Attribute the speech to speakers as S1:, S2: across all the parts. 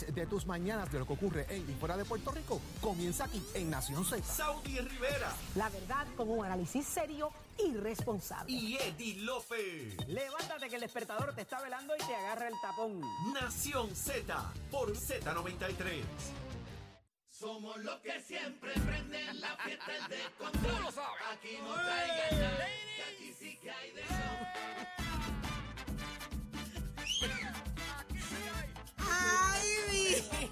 S1: análisis de tus mañanas de lo que ocurre en y fuera de Puerto Rico comienza aquí en Nación Z.
S2: Saudi Rivera
S3: La verdad con un análisis serio y responsable.
S2: y Eddie Lofe.
S4: Levántate que el despertador te está velando y te agarra el tapón.
S2: Nación Z por Z93.
S5: Somos los que siempre prenden la fiesta el descontrol. Aquí no traigan nada, aquí sí que hay de
S6: ¡Ay,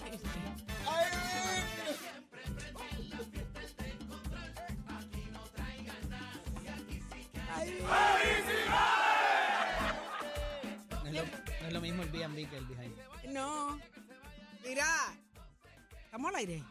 S7: No es, lo, no es lo mismo el B&B que el behind.
S6: No. Mira. ¿Estamos al aire?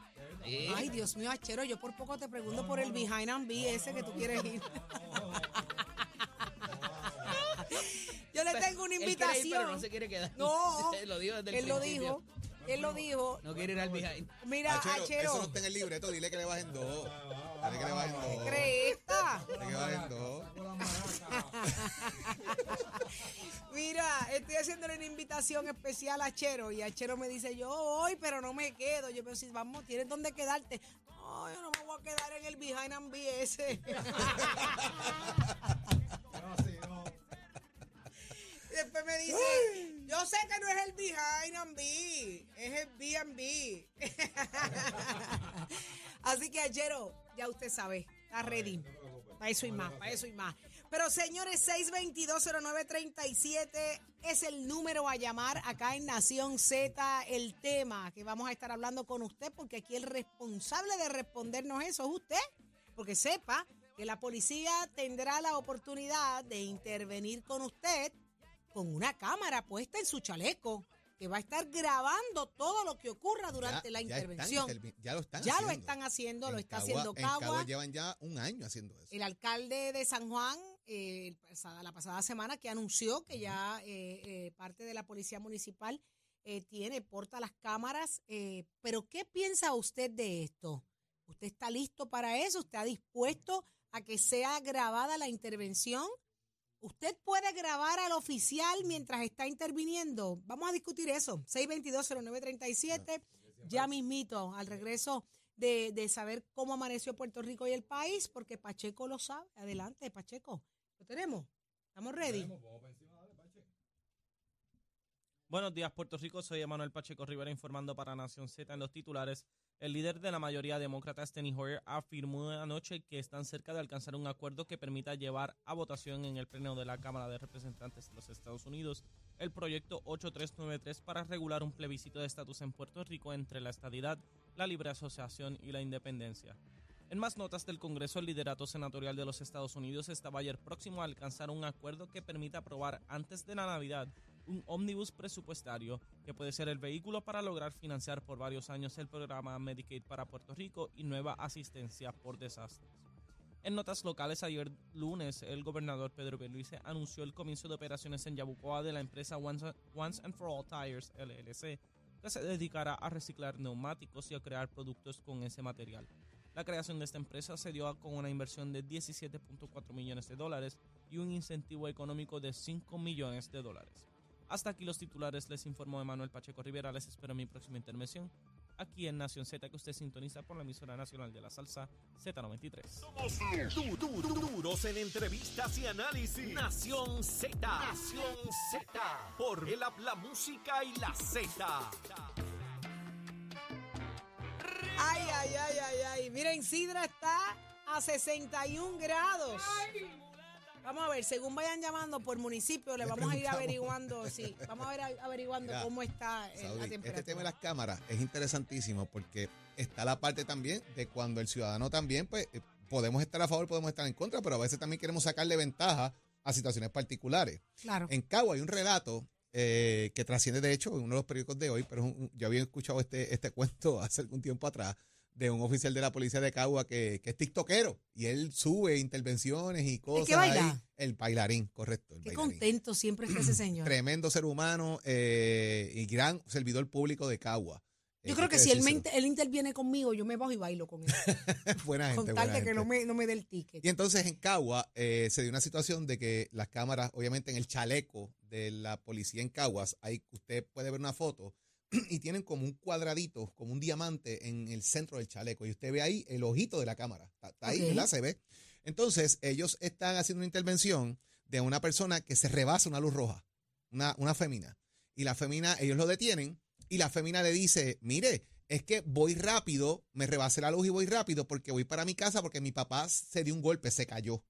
S7: Sí.
S6: Ay, Dios mío, Achero, yo por poco te pregunto por el behind and be ese que tú quieres ir. yo le tengo una
S7: Él quiere ir, pero
S6: invitación.
S7: no se quiere quedar.
S6: No.
S7: lo dijo desde el
S6: Él lo
S7: principio.
S6: dijo. Él lo dijo.
S7: No quiere ir al behind.
S6: Mira,
S8: Achero,
S6: Achero.
S8: Eso no está en el libreto, dile que le bajen dos. Dile que le bajen dos.
S6: ¿Crees esta?
S8: Dile que le bajen dos.
S6: Mira, estoy haciéndole una invitación especial a Chero y Achero me dice, yo voy, pero no me quedo. Yo, pero si vamos, tienes dónde quedarte. No, yo no me voy a quedar en el behind and be después me dice, yo sé que no es el behind and be, es el B&B. Así que Achero, ya usted sabe, está ready. Para eso y más, para eso y más. Pero señores, 6220937 es el número a llamar acá en Nación Z, el tema que vamos a estar hablando con usted, porque aquí el responsable de respondernos eso es usted, porque sepa que la policía tendrá la oportunidad de intervenir con usted con una cámara puesta en su chaleco, que va a estar grabando todo lo que ocurra durante
S8: Ya-
S6: la
S8: ya están
S6: intervención.
S8: Ya lo están
S6: Ya
S8: haciendo.
S6: lo están haciendo, lo
S8: En
S6: está
S8: Cagua-
S6: haciendo
S8: En Cagua llevan ya un año haciendo eso.
S6: El alcalde de San Juan, eh, la pasada semana, que anunció que ya eh, eh, parte de la policía municipal eh, tiene, porta las cámaras. pero, ¿qué piensa usted de esto? ¿Usted está listo para eso? ¿Está dispuesto a que sea grabada la intervención? ¿Usted puede grabar al oficial mientras está interviniendo? Vamos a discutir eso. 622-0937, ya mismito, al regreso de, de saber cómo amaneció Puerto Rico y el país, porque Pacheco lo sabe. Adelante, Pacheco. ¿Lo tenemos? ¿Estamos ready?
S9: Buenos días, Puerto Rico. Soy Emanuel Pacheco Rivera informando para Nación Z en los titulares. El líder de la mayoría demócrata, Steny Hoyer, afirmó anoche que están cerca de alcanzar un acuerdo que permita llevar a votación en el Pleno de la Cámara de Representantes de los Estados Unidos el proyecto 8393 para regular un plebiscito de estatus en Puerto Rico entre la estadidad, la libre asociación y la independencia. En más notas del Congreso, el liderato senatorial de los Estados Unidos estaba ayer próximo a alcanzar un acuerdo que permita aprobar antes de la Navidad un ómnibus presupuestario que puede ser el vehículo para lograr financiar por varios años el programa Medicaid para Puerto Rico y nueva asistencia por desastres. En notas locales, ayer lunes, el gobernador Pedro Pierluisi anunció el comienzo de operaciones en Yabucoa de la empresa Once, Once and For All Tires LLC, que se dedicará a reciclar neumáticos y a crear productos con ese material. La creación de esta empresa se dio con una inversión de 17.4 millones de dólares y un incentivo económico de 5 millones de dólares. Hasta aquí los titulares, les informó Emanuel Pacheco Rivera, les espero en mi próxima intervención aquí en Nación Z que usted sintoniza por la emisora nacional de la salsa Z93.
S2: Somos du- du- du- duros en entrevistas y análisis. Nación Z. Nación Z. Por el app, la música y la Z.
S6: Ay, ay, ay, ay, ay. Miren, Sidra está a 61 grados. Vamos a ver, según vayan llamando por municipio, le
S8: Le
S6: vamos a ir averiguando, sí, vamos a ver averiguando
S8: Mira,
S6: cómo está eh,
S8: Saudi,
S6: la
S8: este
S6: temperatura.
S8: tema de las cámaras es interesantísimo porque está la parte también de cuando el ciudadano también, pues, eh, podemos estar a favor, podemos estar en contra, pero a veces también queremos sacarle ventaja a situaciones particulares.
S6: Claro.
S8: En Cagua hay un relato eh, que trasciende, de hecho, en uno de los periódicos de hoy, pero un- yo había escuchado este, este cuento hace algún tiempo atrás de un oficial de la policía de Cagua que, que es tiktokero y él sube intervenciones y cosas.
S6: que baila?
S8: ahí. El bailarín, correcto. El
S6: Qué
S8: bailarín.
S6: contento siempre está ese señor.
S8: Tremendo ser humano eh, y gran servidor público de Cagua. Eh,
S6: Yo creo
S8: hay
S6: que si él, me inter- él interviene conmigo, yo me bajo y bailo con él.
S8: buena gente,
S6: con tal de que no me, no me dé el ticket.
S8: Y entonces en Cagua eh, se dio una situación de que las cámaras, obviamente en el chaleco de la policía en Caguas, ahí usted puede ver una foto y tienen como un cuadradito, como un diamante en el centro del chaleco. Y usted ve ahí el ojito de la cámara. Está, está ahí. ¿verdad? Se ve. Entonces, ellos están haciendo una intervención de una persona que se rebasa una luz roja, una, una fémina. Y la fémina, ellos lo detienen y la fémina le dice, mire, es que voy rápido, me rebasé la luz y voy rápido porque voy para mi casa porque mi papá se dio un golpe, se cayó.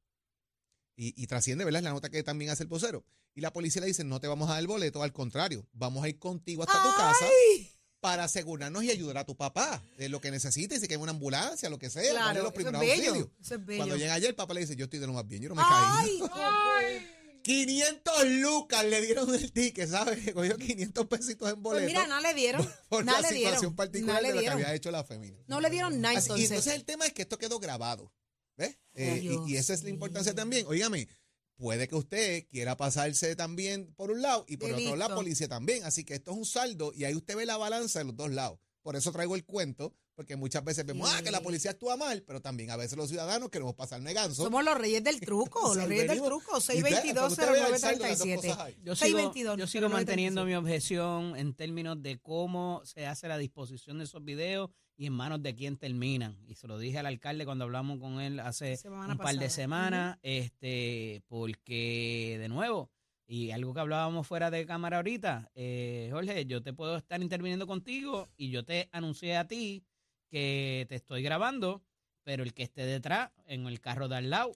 S8: Y, y trasciende, ¿verdad? Es la nota que también hace el vocero. Y la policía le dice, no te vamos a dar el boleto, al contrario, vamos a ir contigo hasta tu casa
S6: ¡Ay!
S8: para asegurarnos y ayudar a tu papá de lo que necesite, si que una ambulancia, lo que sea,
S6: Claro,
S8: los
S6: eso es
S8: primeros
S6: bello.
S8: auxilios.
S6: Eso es bello.
S8: Cuando llega ayer, el papá le dice, yo estoy de lo más bien, yo no me
S6: ¡Ay!
S8: caí. 500 lucas le dieron el ticket, ¿sabes? Que cogió 500 pesitos en boleto
S6: Pues mira, no le dieron.
S8: por
S6: no
S8: la
S6: le
S8: situación
S6: dieron.
S8: particular
S6: no le
S8: de lo que había hecho la fémina.
S6: No le dieron nada
S8: Así- y
S6: entonces.
S8: entonces el tema es que esto quedó grabado. ¿Ves? Eh, y- esa es la importancia también. Óigame, puede que usted quiera pasarse también por un lado y por otro lado la
S6: Delito.
S8: policía también. Así que esto es un saldo y ahí usted ve la balanza de los dos lados. Por eso traigo el cuento, porque muchas veces vemos ah, que la policía actúa mal, pero también a veces los ciudadanos queremos pasar neganzo.
S6: Somos los reyes del truco, los reyes del truco.
S8: y usted- para que usted vea el saldo de las dos
S6: 622-0937.
S8: cosas ahí.
S7: Yo sigo,
S6: 622,
S7: yo sigo
S6: 0937.
S7: manteniendo mi objeción en términos de cómo se hace la disposición de esos videos y en manos de quién terminan. Y se lo dije al alcalde cuando hablamos con él hace
S6: Semana
S7: un par de semanas, este, porque de nuevo, y algo que hablábamos fuera de cámara ahorita, eh, Jorge, yo te puedo estar interviniendo contigo y yo te anuncié a ti que te estoy grabando, pero el que esté detrás, en el carro de al lado,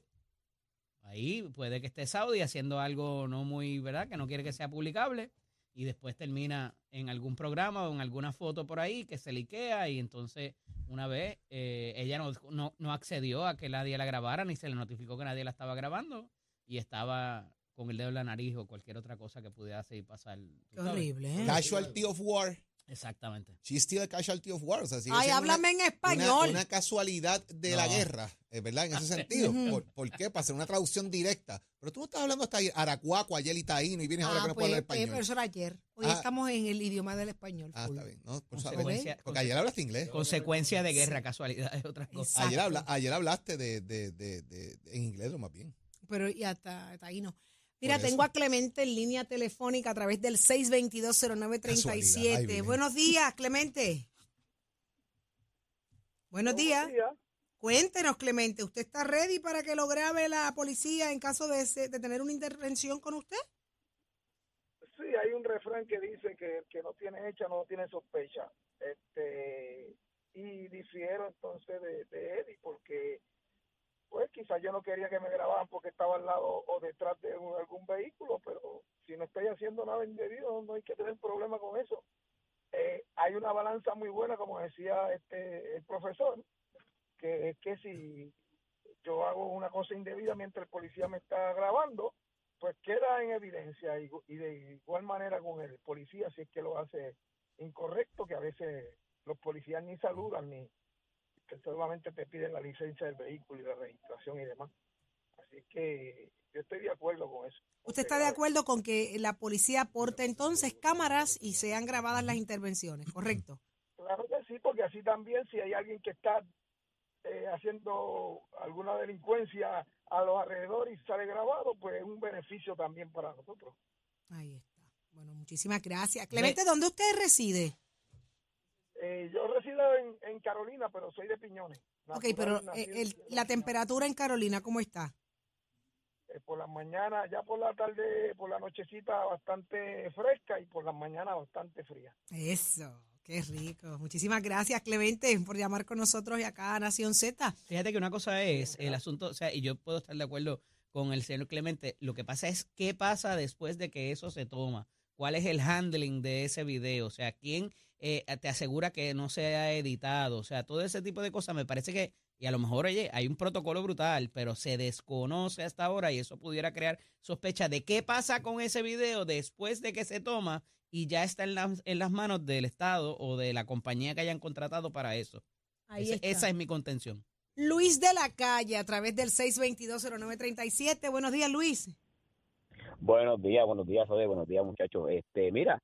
S7: ahí puede que esté Saudi haciendo algo no muy, ¿verdad? Que no quiere que sea publicable y después termina en algún programa o en alguna foto por ahí que se liquea y entonces una vez eh, ella no, no, no accedió a que nadie la grabara ni se le notificó que nadie la estaba grabando y estaba con el dedo en la nariz o cualquier otra cosa que pudiera hacer y pasar.
S6: Qué horrible, ¿eh?
S8: Casualty of war.
S7: Exactamente.
S8: She's still a casualty of war. O sea,
S6: Ay,
S8: una-
S6: háblame en español.
S8: una casualidad de la guerra, eh, ¿verdad? En ese sentido.
S6: Ujú.
S8: ¿Por, por qué? Para hacer una traducción directa. Pero tú no estás hablando hasta aracuaco, ayer y taíno, y vienes ahora
S6: Ah,
S8: que no
S6: pues,
S8: puedes hablar español.
S6: pero eso era ayer. Hoy
S8: Ah.
S6: estamos en el idioma del español.
S8: ah,
S6: full.
S8: está bien. ¿no? Por
S7: Consecuencia-
S8: porque ayer hablaste inglés.
S7: Consecuencia de guerra, casualidad es otra cosa.
S8: Ayer, habla- ayer hablaste de, de, de, de- de- en inglés, lo más bien.
S6: Pero y hasta, hasta ahí no. Mira, tengo a Clemente en línea telefónica a través del
S8: Casualidad, ahí
S6: 6220937.
S8: viene.
S6: Buenos días, Clemente. Buenos días. Cuéntenos, Clemente, ¿usted está ready para que lo grabe la policía en caso de, se- de tener una intervención con usted?
S10: Sí, hay un refrán que dice que el que no tiene hecha no tiene sospecha. Este, y difiero entonces de, de Eddie porque pues quizás yo no quería que me grabaran porque estaba al lado o detrás de algún vehículo, pero si no estoy haciendo nada indebido no hay que tener problema con eso. Eh, hay una balanza muy buena, como decía este el profesor, que es que si yo hago una cosa indebida mientras el policía me está grabando, pues queda en evidencia y, y de igual manera con el policía si es que lo hace incorrecto, que a veces los policías ni saludan ni que solamente te piden la licencia del vehículo y la registración y demás. Así que yo estoy de acuerdo con eso.
S6: ¿Usted está de acuerdo con que la policía aporte entonces cámaras y sean grabadas las intervenciones, correcto?
S10: Claro que sí, porque así también si hay alguien que está eh, haciendo alguna delincuencia a los alrededores y sale grabado, pues es un beneficio también para nosotros.
S6: Ahí está. Bueno, muchísimas gracias. Clemente, ¿dónde usted reside?
S10: Eh, yo resido en, en Carolina, pero soy de Piñones.
S6: Ok, pero eh, el- la temperatura en Carolina, ¿cómo está?
S10: Eh, por las mañanas, ya por la tarde, por la nochecita bastante fresca y por las mañanas bastante fría.
S6: Eso, qué rico. Muchísimas gracias, Clemente, por llamar con nosotros y acá a Nación Z.
S7: Fíjate que una cosa es el asunto, o sea, y yo puedo estar de acuerdo con el señor Clemente, lo que pasa es qué pasa después de que eso se toma, cuál es el handling de ese video, o sea, quién eh, te asegura que no se ha editado, o sea, todo ese tipo de cosas me parece que, y a lo mejor, oye, hay un protocolo brutal, pero se desconoce hasta ahora y eso pudiera crear sospecha de qué pasa con ese video después de que se toma y ya está en, las- en las manos del Estado o de la compañía que hayan contratado para eso.
S6: Ahí
S7: Ese-
S6: está.
S7: esa es mi contención.
S6: Luis de la Calle, a través del 6220937. Buenos días, Luis.
S11: Buenos días, buenos días, José, buenos días, muchachos. Este, mira,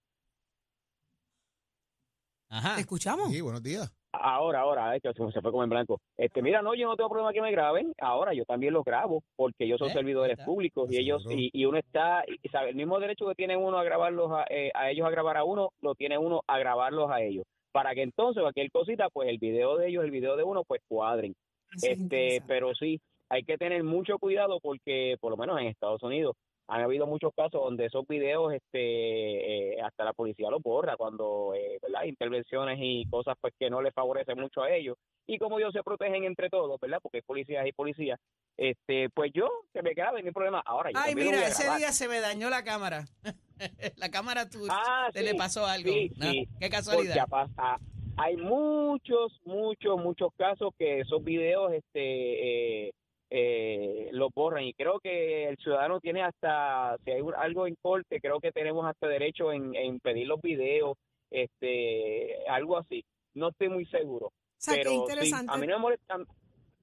S7: Ajá.
S6: ¿Te escuchamos?
S8: Sí, buenos días.
S11: ahora, ahora, de hecho, se fue como en blanco. Este, mira, no, yo no tengo problema que me graben. Ahora yo también los grabo porque ellos son
S7: ¿Eh?
S11: servidores públicos y ellos y, y uno está, y, sabe, el mismo derecho que tiene uno a grabarlos a, eh, a ellos a grabar a uno, lo tiene uno a grabarlos a ellos. Para que entonces cualquier cosita, pues el video de ellos, el video de uno, pues cuadren.
S6: Eso
S11: Este, pero sí, hay que tener mucho cuidado porque, por lo menos en Estados Unidos, han habido muchos casos donde esos videos, este, eh, hasta la policía los borra cuando, eh, ¿verdad? Intervenciones y cosas, pues, que no les favorecen mucho a ellos. Y como ellos se protegen entre todos, ¿verdad? Porque hay policías y policías, este, pues yo, que me graben, hay problema. Ahora, yo
S7: Ay, mira, ese
S11: grabar.
S7: día se me dañó la cámara. la cámara tú,
S11: Ah,
S7: te
S11: sí,
S7: le pasó algo.
S11: sí,
S7: ¿no?
S11: sí.
S7: Qué casualidad.
S11: pasa- hay muchos, muchos, muchos casos que esos videos este, eh, eh, los borran y creo que el ciudadano tiene hasta, si hay algo en corte, creo que tenemos hasta derecho en, en pedir los videos, este, algo así. No estoy muy seguro.
S6: O sea, qué
S11: pero sí, a mí no me molesta,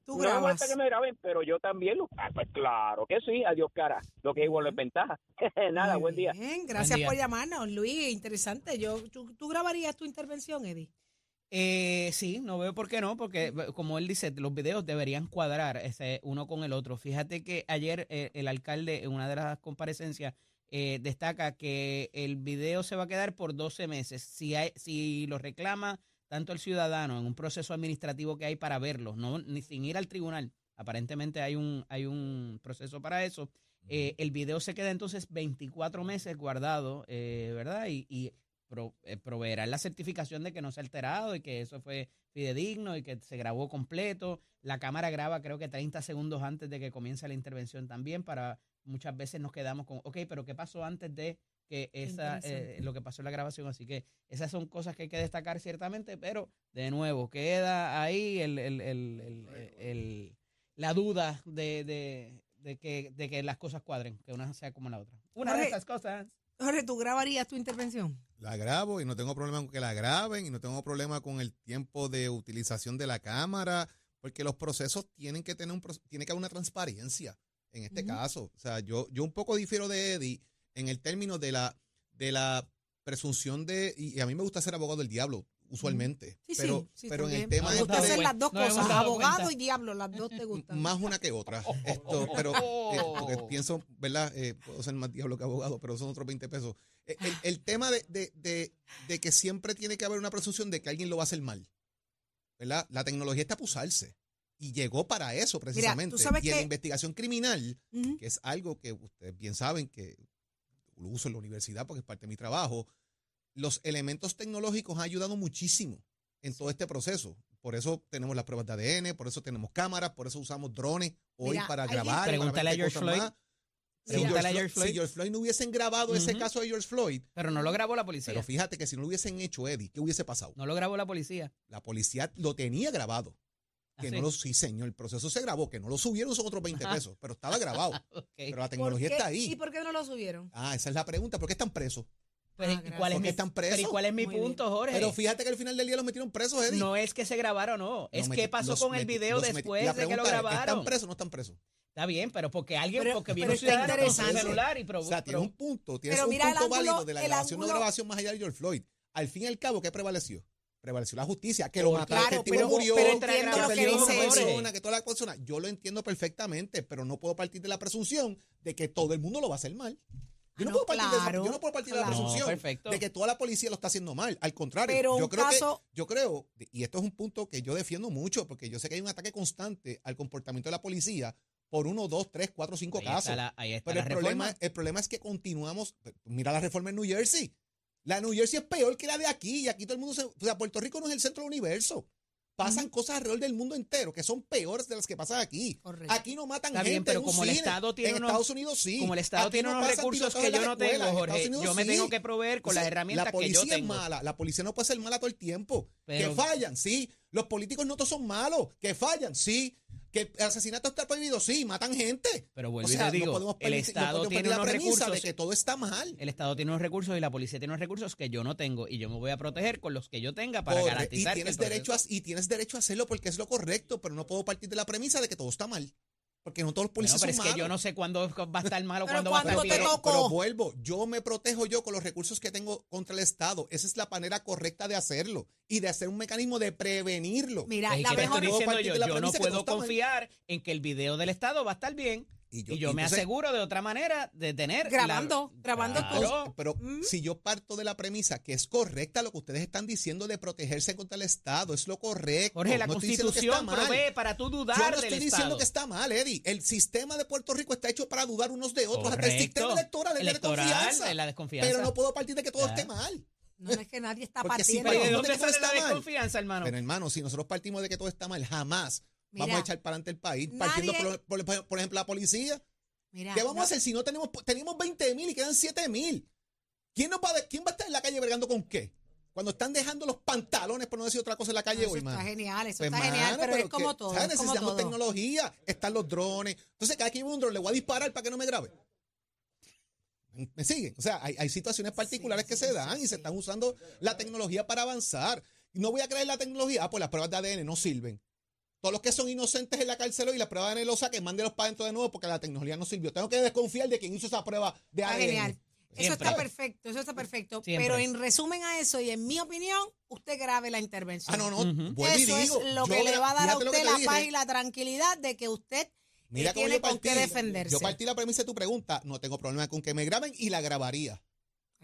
S6: Tú
S11: no me molesta
S6: grabas.
S11: que me graben, pero yo también lo ah, pues claro que sí, adiós cara, lo que es igual es ventaja. Nada,
S6: Muy
S11: buen día.
S6: Bien, gracias
S7: día.
S6: por llamarnos, Luis. Interesante. Yo, ¿tú, tú grabarías tu intervención, Eddie?
S7: Eh, sí, no veo por qué no, porque eh, como él dice, los videos deberían cuadrar ese, uno con el otro. Fíjate que ayer eh, el alcalde en una de las comparecencias eh, destaca que el video se va a quedar por 12 meses. Si, hay, si lo reclama tanto el ciudadano en un proceso administrativo que hay para verlo, no ni sin ir al tribunal, aparentemente hay un, hay un proceso para eso. eh, el video se queda entonces 24 meses guardado, eh, ¿verdad? Y, y pro- eh, proveerá la certificación de que no se ha alterado y que eso fue fidedigno y que se grabó completo. La cámara graba creo que 30 segundos antes de que comience la intervención también para muchas veces nos quedamos con, ok, pero ¿qué pasó antes de que esa, eh, lo que pasó en la grabación? Así que esas son cosas que hay que destacar ciertamente, pero de nuevo, queda ahí el, la duda de, de- de que, de que las cosas cuadren, que una sea como la otra. Una de esas cosas.
S6: Jorge, ¿tú grabarías tu intervención?
S8: La grabo y no tengo problema con que la graben y no tengo problema con el tiempo de utilización de la cámara, porque los procesos tienen que tener un tiene que haber una transparencia en este caso. O sea, yo, yo un poco difiero de Eddie en el término de la, de la presunción de, y a mí me gusta ser abogado del diablo, usualmente,
S6: Sí,
S8: pero,
S6: sí,
S8: pero en el tema este de-
S6: hacen
S7: cuenta.
S6: las dos cosas, abogado
S7: cuenta.
S6: y diablo, las dos te gustan.
S8: más una que otra. Esto, pero eh, porque pienso, ¿verdad? Eh, puedo ser más diablo que abogado, pero son otros 20 pesos. Eh, El, el tema de, de, de, de que siempre tiene que haber una presunción de que alguien lo va a hacer mal. ¿Verdad? La tecnología está para usarse. Y llegó para eso precisamente.
S6: sabes
S8: y en la investigación criminal, que es algo que ustedes bien saben que lo uso en la universidad porque es parte de mi trabajo, los elementos tecnológicos han ayudado muchísimo en todo este proceso. Por eso tenemos las pruebas de ADN, por eso tenemos cámaras, por eso usamos drones hoy
S6: Mira,
S8: para grabar.
S7: Pregúntale a
S8: 20
S7: George Floyd.
S8: Si
S7: Pregúntale
S8: George,
S7: a George
S8: Floyd, si George Floyd no hubiesen grabado ese caso de George Floyd,
S7: Pero no lo grabó la policía.
S8: pero fíjate que si no lo hubiesen hecho, Eddie, ¿qué hubiese pasado?
S7: No lo grabó la policía.
S8: La policía lo tenía grabado. Que
S7: ¿Ah,
S8: no
S7: sí?
S8: lo, sí, señor, el proceso se grabó, que no lo subieron son otros 20
S7: Ajá.
S8: pesos, pero estaba grabado. Pero la
S6: ¿Por
S8: tecnología está ahí.
S6: ¿Y por qué no lo subieron?
S8: Ah, esa es la pregunta. ¿Por qué están presos?
S7: Pues,
S6: Ah,
S7: ¿y
S6: gracias.
S7: ¿cuál es
S8: ¿Por
S7: mi,
S8: están
S7: pero ¿y
S8: presos?
S7: cuál es mi
S6: Muy bien.
S7: punto, Jorge?
S8: Pero fíjate que al final del día los metieron presos, Eddie.
S7: no es que se grabaron o no. Es
S8: Los
S7: qué pasó con el video después de que lo
S8: es,
S7: grabaron.
S8: ¿Están presos o no están presos?
S7: Está bien, pero porque alguien,
S6: Pero-
S7: porque vino un ciudadano con su celular y
S8: O
S7: probó.
S8: sea, tienes un punto, tienes
S6: Pero
S8: un punto
S6: ángulo-
S8: válido de la grabación no
S6: ángulo-
S8: grabación más allá de George Floyd. Al fin y al cabo, ¿qué prevaleció? Prevaleció la justicia, que lo
S7: Claro,
S8: mataron, que el tipo
S6: pero-
S8: murió,
S6: pero
S8: que perdió una persona, que toda la persona. Yo lo entiendo perfectamente, pero no puedo partir de la presunción de que todo el mundo lo va a hacer mal. Yo no,
S6: no,
S8: puedo partir, de, esa-
S6: claro,
S8: yo no puedo partir de la presunción
S7: No,
S8: de que toda la policía lo está haciendo mal. Al contrario,
S6: Pero
S8: yo
S6: un
S8: creo
S6: caso-
S8: que, yo creo, y esto es un punto que yo defiendo mucho, porque yo sé que hay un ataque constante al comportamiento de la policía por uno, dos, tres, cuatro, cinco
S7: ahí
S8: casos.
S7: está la, ahí está
S8: Pero
S7: la
S8: el problema,
S7: reforma.
S8: el problema es que continuamos. Mira la reforma en New Jersey. La New Jersey es peor que la de aquí. Y aquí todo el mundo se. O sea, Puerto Rico no es el centro del universo. Pasan cosas alrededor del mundo entero que son peores de las que pasan aquí.
S6: Correcto.
S8: Aquí no matan
S7: Está
S8: gente.
S7: bien, pero
S8: en un
S7: como el
S8: cine.
S7: Estado tiene
S8: en
S7: unos-
S8: Estados Unidos sí.
S7: Como el Estado
S8: Aquí
S7: tiene
S8: no
S7: unos recursos que yo
S8: las
S7: no tengo, Jorge,
S8: Unidos
S7: yo me
S8: sí.
S7: tengo que proveer con las
S8: Entonces,
S7: herramientas
S8: la
S7: que yo
S8: policía es
S7: tengo.
S8: mala. La policía no puede ser mala todo el tiempo.
S7: Pero-
S8: que fallan, sí. Los políticos no todos son malos. Que fallan, sí. Que el asesinato está prohibido, sí. Matan gente.
S7: Pero vuelvo
S8: O
S7: y
S8: sea,
S7: te digo,
S8: no podemos
S7: el
S8: no
S7: Estado tiene
S8: la
S7: unos
S8: premisa
S7: recursos.
S8: de que todo está mal.
S7: El Estado tiene unos recursos y la policía tiene unos recursos que yo no tengo y yo me voy a proteger con los que yo tenga para
S8: Corre, y
S7: garantizar que
S8: tienes
S7: el proceso-
S8: derecho a, y tienes derecho a hacerlo porque es lo correcto, pero no puedo partir de la premisa de que todo está mal. Porque no todos los
S7: Bueno,
S8: policías
S7: pero es
S8: son
S7: que
S8: malos.
S7: yo no sé cuándo va a estar malo,
S6: Pero
S7: cuándo va a estar
S6: cuando te
S7: bien.
S6: tocó.
S8: Pero vuelvo, yo me protejo yo con los recursos que tengo contra el Estado. Esa es la manera correcta de hacerlo y de hacer un mecanismo de prevenirlo.
S6: Mira,
S7: Es
S6: la
S7: que
S6: mejor.
S7: estoy diciendo yo,
S8: de la
S7: yo no
S8: que
S7: puedo confiar en que el video del Estado va a estar bien. Y yo, me
S8: entonces-
S7: aseguro de otra manera de tener.
S6: Grabando,
S7: la-
S6: grabando
S7: Claro.
S8: Pero
S6: Mm.
S8: si yo parto de la premisa que es correcta lo que ustedes están diciendo de protegerse contra el Estado, es lo correcto.
S7: Jorge, la
S8: No estoy diciendo que está
S7: Constitución
S8: mal.
S7: provee para tú dudar
S8: Yo no
S7: del
S8: estoy diciendo
S7: Estado.
S8: que está mal, Eddie. El sistema de Puerto Rico está hecho para dudar unos de otros. Hasta el sistema electoral de
S7: Electoral,
S8: desconfianza.
S7: es la desconfianza.
S8: Pero no puedo partir de que todo
S7: Ya.
S8: esté mal.
S6: No, no es que nadie está
S8: Porque si
S6: partiendo.
S7: ¿y ¿De dónde
S8: ¿dónde
S7: sale la
S8: mal?
S7: desconfianza, hermano?
S8: Pero hermano, si nosotros partimos de que todo está mal, jamás vamos a echar para adelante el país.
S6: nadie-
S8: Partiendo, por, por- por ejemplo, la policía.
S6: Mira,
S8: ¿Qué vamos
S6: no-
S8: a hacer si no tenemos, tenemos 20 mil y quedan 7 mil? ¿Quién, nos va a, ¿Quién va a estar en la calle bregando con qué? Cuando están dejando los pantalones, por no decir otra cosa, en la calle
S6: Eso
S8: hoy,
S6: está
S8: mano.
S6: genial, eso
S8: Pues,
S6: está genial,
S8: mano,
S6: pero, es
S8: que,
S6: como todo.
S8: ¿sabes?
S6: es como
S8: Necesitamos
S6: todo.
S8: tecnología, están los drones. Entonces, cada que lleve un drone, le voy a disparar para que no me grabe. ¿Me siguen? O sea, hay, hay situaciones particulares que se dan y se están usando la tecnología para avanzar. No voy a creer la tecnología, ah, pues las pruebas de ADN no sirven. Todos los que son inocentes en la cárcel hoy, la prueba de ADN lo saquen, mándelos para adentro de nuevo porque la tecnología no sirvió. Tengo que desconfiar de quien hizo esa prueba de ADN.
S6: genial. Eso está perfecto, eso está perfecto.
S7: Siempre.
S6: Pero en resumen a eso y en mi opinión, usted grabe la intervención.
S8: Ah, no, no. Vuelvo y
S6: Eso
S8: digo,
S6: es lo que le va a dar a
S8: que
S6: usted
S8: te
S6: la
S8: dije.
S6: paz y la tranquilidad de que usted
S8: Mira
S6: eh,
S8: cómo
S6: tiene
S8: yo
S6: con qué
S8: partí.
S6: defenderse.
S8: Yo partí la premisa de tu pregunta. No tengo problema con que me graben y la grabaría.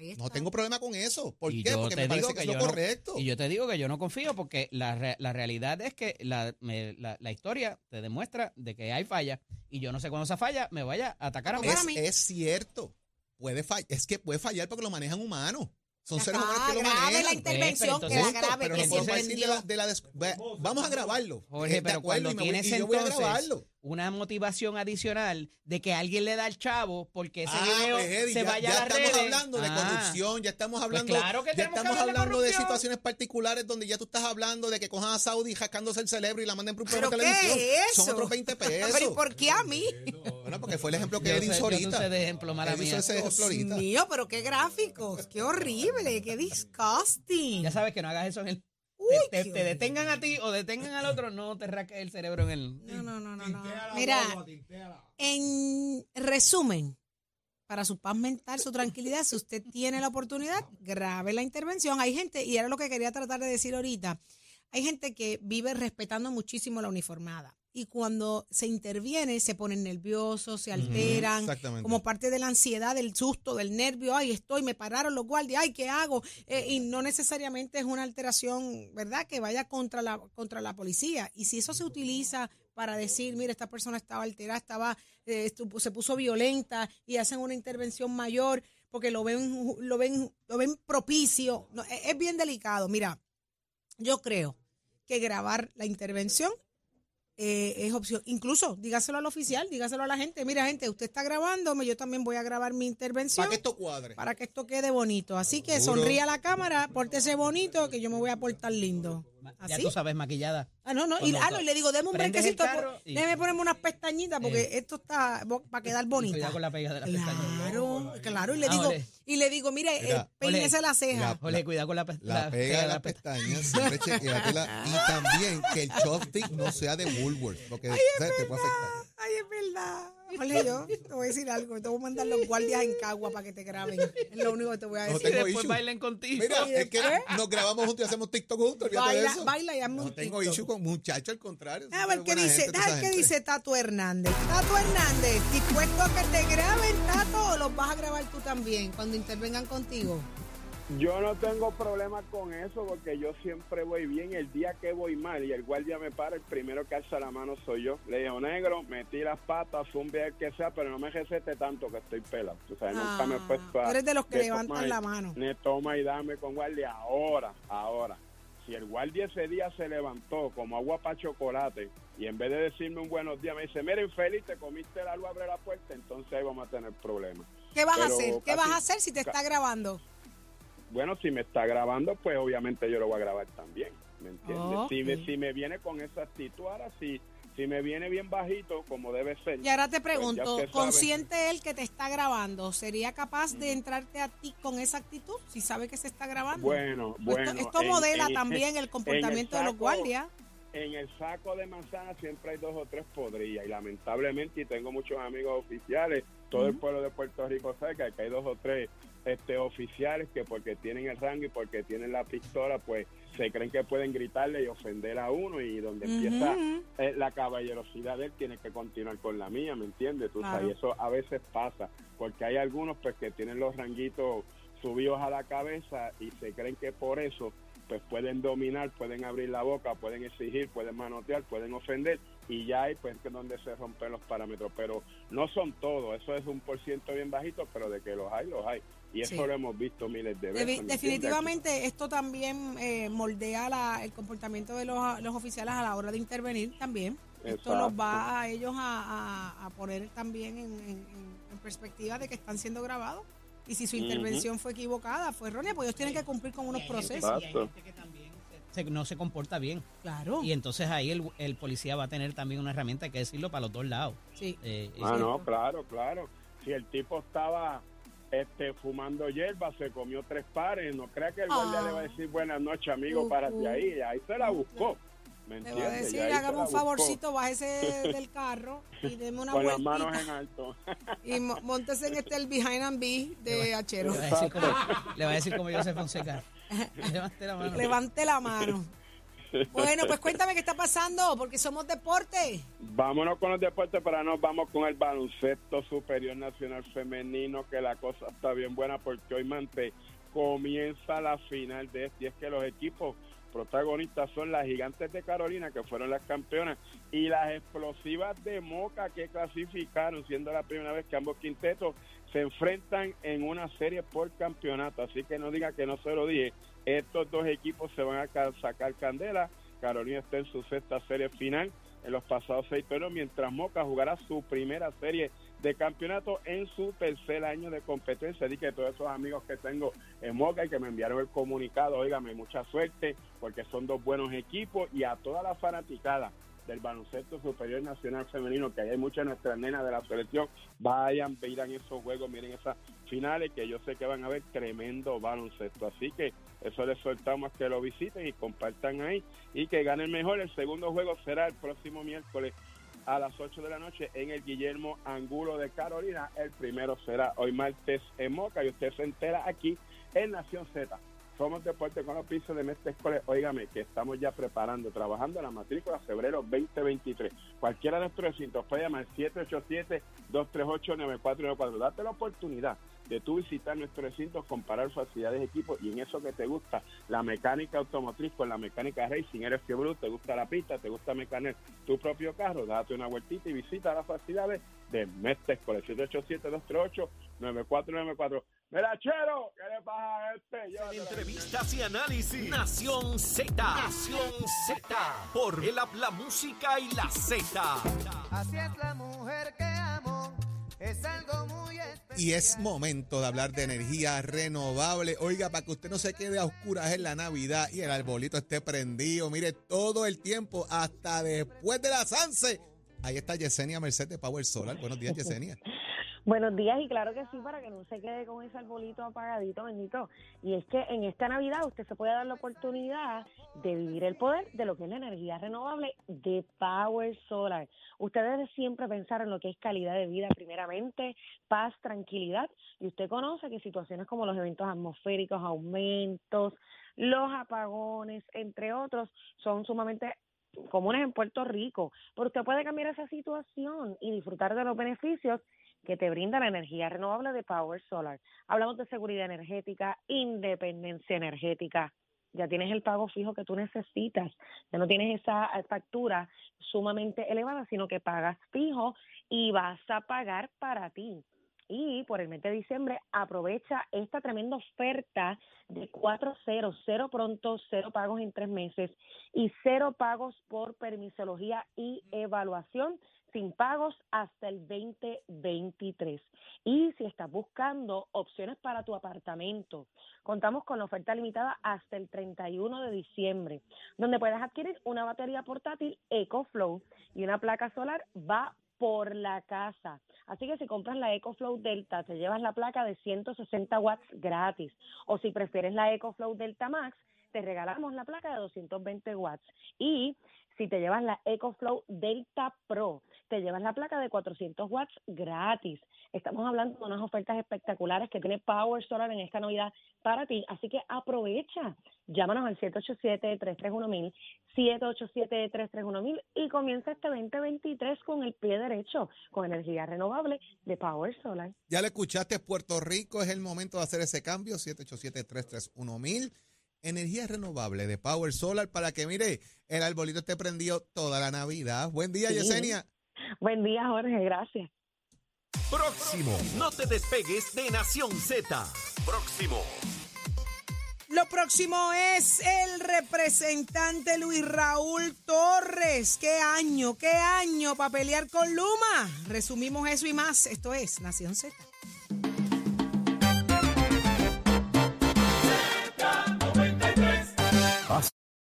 S6: Ahí está.
S8: No tengo problema con eso. ¿Por
S7: Y
S8: qué? Porque
S7: te
S8: me parece que,
S7: que
S8: es lo
S7: no-
S8: correcto.
S7: Y yo te digo que yo no confío porque la, re- la realidad es que la, me- la, la historia te demuestra de que hay falla y yo no sé cuándo esa falla me vaya a atacar a mí.
S8: Es,
S6: mí.
S8: es cierto. Puede fallar. Es que puede fallar porque lo manejan humanos. Son
S6: Ya
S8: seres humanos que lo manejan.
S6: la intervención, que la grabe,
S8: pero
S6: que
S8: no
S6: se
S8: podemos decir de la, de la des- ve- Vamos a grabarlo.
S7: Jorge,
S8: Eh,
S7: pero cuando
S8: y me voy-
S7: tienes
S8: y yo voy a grabarlo.
S7: Una motivación adicional de que alguien le da al chavo porque ese
S8: Ah,
S7: video
S8: pues, Eddie,
S7: se
S8: ya,
S7: vaya
S8: ya
S7: a las
S8: estamos
S7: redes.
S8: hablando de
S7: Ah,
S8: corrupción, ya estamos hablando,
S7: claro que
S8: ya
S7: que
S8: estamos
S7: de
S8: hablando de,
S7: corrupción.
S8: situaciones particulares donde ya tú estás hablando de que cojan a Saudi jascándose el cerebro y la manden por un
S6: ¿Pero
S8: programa de
S6: qué
S8: televisión.
S6: es
S8: Son otros 20
S6: Pero ¿y
S8: pesos.
S6: por qué a mí?
S8: Bueno, porque fue el ejemplo que Eddie hizo ahorita.
S7: de ejemplo,
S8: ese ejemplo ahorita.
S6: mío, pero qué gráficos, qué horrible, qué disgusting.
S7: Ya sabes que no hagas eso en el... Te, detengan a ti o detengan al otro, no te raques el cerebro en el...
S6: No, no, no, no, no. Mira, en resumen, para su paz mental, su tranquilidad, si usted tiene la oportunidad, grabe la intervención. Hay gente, y era lo que quería tratar de decir ahorita, hay gente que vive respetando muchísimo la uniformada. Y cuando se interviene, se ponen nerviosos, se alteran,
S8: Exactamente.
S6: como parte de la ansiedad, del susto, del nervio, ay, estoy, me pararon los guardias, ay, ¿qué hago? Eh, y no necesariamente es una alteración, ¿verdad?, que vaya contra la, contra la policía. Y si eso se utiliza para decir, mira, esta persona estaba alterada, estaba, eh, se puso violenta y hacen una intervención mayor porque lo ven, lo ven, lo ven propicio, no, es, es bien delicado. Mira, yo creo que grabar la intervención eh, es opción. Incluso dígaselo al oficial, dígaselo a la gente. Mira, gente, usted está grabándome, yo también voy a grabar mi intervención
S8: Para que esto cuadre.
S6: para que esto quede bonito. Así que sonríe a la cámara, pórtese bonito, que yo me voy a portar lindo.
S7: Ya
S6: ¿Así?
S7: tú sabes, maquillada.
S6: Ah, no, no. Y, ah, no, y le digo, deme un brequecito.
S7: y-
S6: Déjeme ponerme unas pestañitas porque
S7: Eh.
S6: esto está para quedar bonita.
S7: Cuidado con la pega de la pestaña.
S6: Claro, claro. Y le
S7: Ah,
S6: digo,
S7: ole.
S6: y le digo, mire,
S8: Mira,
S6: eh, peínese la ceja.
S8: La-
S7: Ole, cuidado con la, pe-
S8: La pega de la pestaña, siempre chequeatela. Y también que el chopstick no sea de Woolworth, porque ¿sabes? te puede afectar.
S6: Ay, es verdad. Jorge, yo te voy a decir algo. Te voy a mandar los guardias en Cagua para que te graben. Es lo único que te voy a
S8: No
S6: decir.
S7: Y
S8: tengo
S7: después
S8: issue.
S7: bailen contigo.
S8: Mira,
S6: ¿Y
S8: es que nos grabamos juntos y hacemos TikTok juntos.
S6: Baila,
S8: eso.
S6: baila y hazme
S8: No
S6: un
S8: tengo
S6: TikTok.
S8: issue con muchachos, al contrario.
S6: A ver qué dice,
S8: gente,
S6: qué dice Tato Hernández. Tato Hernández, ¿dispuesto a que te graben, Tato, o los vas a grabar tú también cuando intervengan contigo?
S12: Yo no tengo problema con eso porque yo siempre voy bien. El día que voy mal y el guardia me para, el primero que alza la mano soy yo. Le digo, negro, metí las patas, un el que sea, pero no me recete tanto que estoy pelado. O sea, nunca me he
S6: Ah,
S12: puesto a...
S6: tú eres de los que
S12: de
S6: levantan
S12: y-
S6: la mano.
S12: Ni toma y dame con guardia. Ahora, ahora. Si el guardia ese día se levantó como agua para chocolate y en vez de decirme un buenos días me dice, mira infeliz, te comiste la luz, abre la puerta, entonces ahí vamos a tener problemas.
S6: ¿Qué vas a hacer? ¿Qué vas a hacer si te está grabando?
S12: Bueno, si me está grabando, pues obviamente yo lo voy a grabar también, ¿me entiendes? Si, me, si me viene con esa actitud, ahora sí, si me viene bien bajito, como debe ser.
S6: Y ahora te
S12: pues
S6: pregunto,
S12: sabe.
S6: ¿consciente él que te está grabando, sería capaz de entrarte a ti con esa actitud si sabe que se está grabando?
S12: Bueno,
S6: Esto-
S12: bueno.
S6: Esto,
S12: en-
S6: modela
S12: en-
S6: también el comportamiento de los guardias.
S12: en el saco de manzana siempre hay dos o tres podrillas y lamentablemente y tengo muchos amigos oficiales todo el pueblo de Puerto Rico sabe que hay dos o tres este oficiales que porque tienen el rango y porque tienen la pistola pues se creen que pueden gritarle y ofender a uno y donde empieza eh, la caballerosidad de él tiene que continuar con la mía ¿me entiendes? Tú sabes, y eso a veces pasa porque hay algunos pues que tienen los ranguitos subidos a la cabeza y se creen que por eso pues pueden dominar, pueden abrir la boca, pueden exigir, pueden manotear, pueden ofender y ya hay pues que donde se rompen los parámetros, pero no son todos, eso es un por ciento bien bajito, pero de que los hay, los hay. Y eso
S6: Sí.
S12: lo hemos visto miles de veces.
S6: Definitivamente esto también eh, moldea la- el comportamiento de los, los oficiales a la hora de intervenir también. Esto los va a ellos a, a- a poner también en, en- en perspectiva de que están siendo grabados. Y si su intervención fue equivocada, fue errónea, pues ellos tienen que cumplir con unos procesos.
S12: Exacto.
S7: se- no se comporta bien.
S6: Claro.
S7: Y entonces ahí el, el policía va a tener también una herramienta, hay que decirlo, para los dos lados.
S6: Sí.
S7: Eh,
S12: Ah, no, claro, claro. Si el tipo estaba este, fumando hierba, se comió tres pares, no crea que el guardia
S6: Ah.
S12: le va a decir buenas noches, amigo,
S6: Uh,
S12: párate
S6: uh.
S12: ahí. Ahí se la buscó. ¿Me
S6: Le
S12: entiendes?
S6: va a decir, hágame un favorcito, bájese del carro y deme una
S12: Con las manos en alto.
S6: Y mo- montese en este el behind and be de Achero.
S7: Le va a decir como, le va a decir como José Fonseca. Levante la mano.
S6: Levante la mano. Bueno, pues cuéntame qué está pasando, porque somos deporte.
S12: Vámonos con los deportes, para nos vamos con el baloncesto superior nacional femenino, que la cosa está bien buena porque hoy Mante comienza la final de este. Y es que los equipos protagonistas son las gigantes de Carolina, que fueron las campeonas, y las explosivas de Moca, que clasificaron, siendo la primera vez que ambos quintetos se enfrentan en una serie por campeonato. Así que no diga que no se lo dije. Estos dos equipos se van a ca- sacar candela. Carolina está en su sexta serie final en los pasados seis torneos, mientras Moca jugará su primera serie de campeonato en su tercer año de competencia. Así que todos esos amigos que tengo en Moca y que me enviaron el comunicado, óigame, mucha suerte, porque son dos buenos equipos y a toda la fanaticada del baloncesto superior nacional femenino, que hay muchas de nuestras nenas de la selección, vayan, vean esos juegos, miren esas finales, que yo sé que van a ver tremendo baloncesto. Así que eso les soltamos que lo visiten y compartan ahí y que ganen mejor. El segundo juego será el próximo miércoles a las 8 de la noche en el Guillermo Angulo de Carolina. El primero será hoy martes en Moca y usted se entera aquí en Nación Z. Somos Deporte con los pisos de Mestre Escoles. Óigame, que estamos ya preparando, trabajando la matrícula febrero 2023. Cualquiera de nuestros recintos puede llamar 787-238-9494. Date la oportunidad de tú visitar nuestros recintos, comparar facilidades de equipo y en eso que te gusta, la mecánica automotriz con la mecánica racing, eres fiebre, te gusta la pista, te gusta mecanear tu propio carro, date una vueltita y visita las facilidades de Mestre Escoles. 787-238-9494. Mira, Chero, ¿qué le pasa a este?
S2: Entrevistas y análisis. Nación Z. Nación Z. Por el habla la música y la Z.
S5: Así es la mujer que amo, es algo muy.
S8: Y es momento de hablar de energía renovable. Oiga, para que usted no se quede a oscuras en la Navidad y el arbolito esté prendido, mire, todo el tiempo, hasta después de las 11. Ahí está Yesenia Mercedes Power Solar. Buenos días, Yesenia.
S13: Buenos días y claro que sí, para que no se quede con ese arbolito apagadito, bendito. Y es que en esta Navidad usted se puede dar la oportunidad de vivir el poder de lo que es la energía renovable de Power Solar. Usted debe siempre pensar en lo que es calidad de vida primeramente, paz, tranquilidad. Y usted conoce que situaciones como los eventos atmosféricos, aumentos, los apagones, entre otros, son sumamente comunes en Puerto Rico. Pero usted puede cambiar esa situación y disfrutar de los beneficios que te brinda la energía renovable de Power Solar. Hablamos de seguridad energética, independencia energética. Ya tienes el pago fijo que tú necesitas. Ya no tienes esa factura sumamente elevada, sino que pagas fijo y vas a pagar para ti. Y por el mes de diciembre aprovecha esta tremenda oferta de cuatro cero, cero pronto, cero pagos en tres meses y cero pagos por permisología y evaluación sin pagos hasta el 2023. Y si estás buscando opciones para tu apartamento, contamos con oferta limitada hasta el 31 de diciembre, donde puedes adquirir una batería portátil EcoFlow y una placa solar va por la casa. Así que si compras la EcoFlow Delta, te llevas la placa de 160 watts gratis. O si prefieres la EcoFlow Delta Max, te regalamos la placa de 220 watts. Y si te llevas la EcoFlow Delta Pro, te llevas la placa de 400 watts gratis. Estamos hablando de unas ofertas espectaculares que tiene Power Solar en esta Navidad para ti, así que aprovecha. Llámanos al 787-331-1000, 787-331-1000 y comienza este 2023 con el pie derecho, con energía renovable de Power Solar.
S8: Ya lo escuchaste, Puerto Rico, es el momento de hacer ese cambio, 787-331-1000. Energía renovable de Power Solar para que, mire, el arbolito esté prendido toda la Navidad. Buen día,
S13: Sí.
S8: Yesenia.
S13: Buen día, Jorge, gracias.
S2: Próximo. No te despegues de Nación Z. Próximo.
S6: Lo próximo es el representante Luis Raúl Torres. ¿Qué año, qué año para pelear con Luma? Resumimos eso y más. Esto es Nación Z.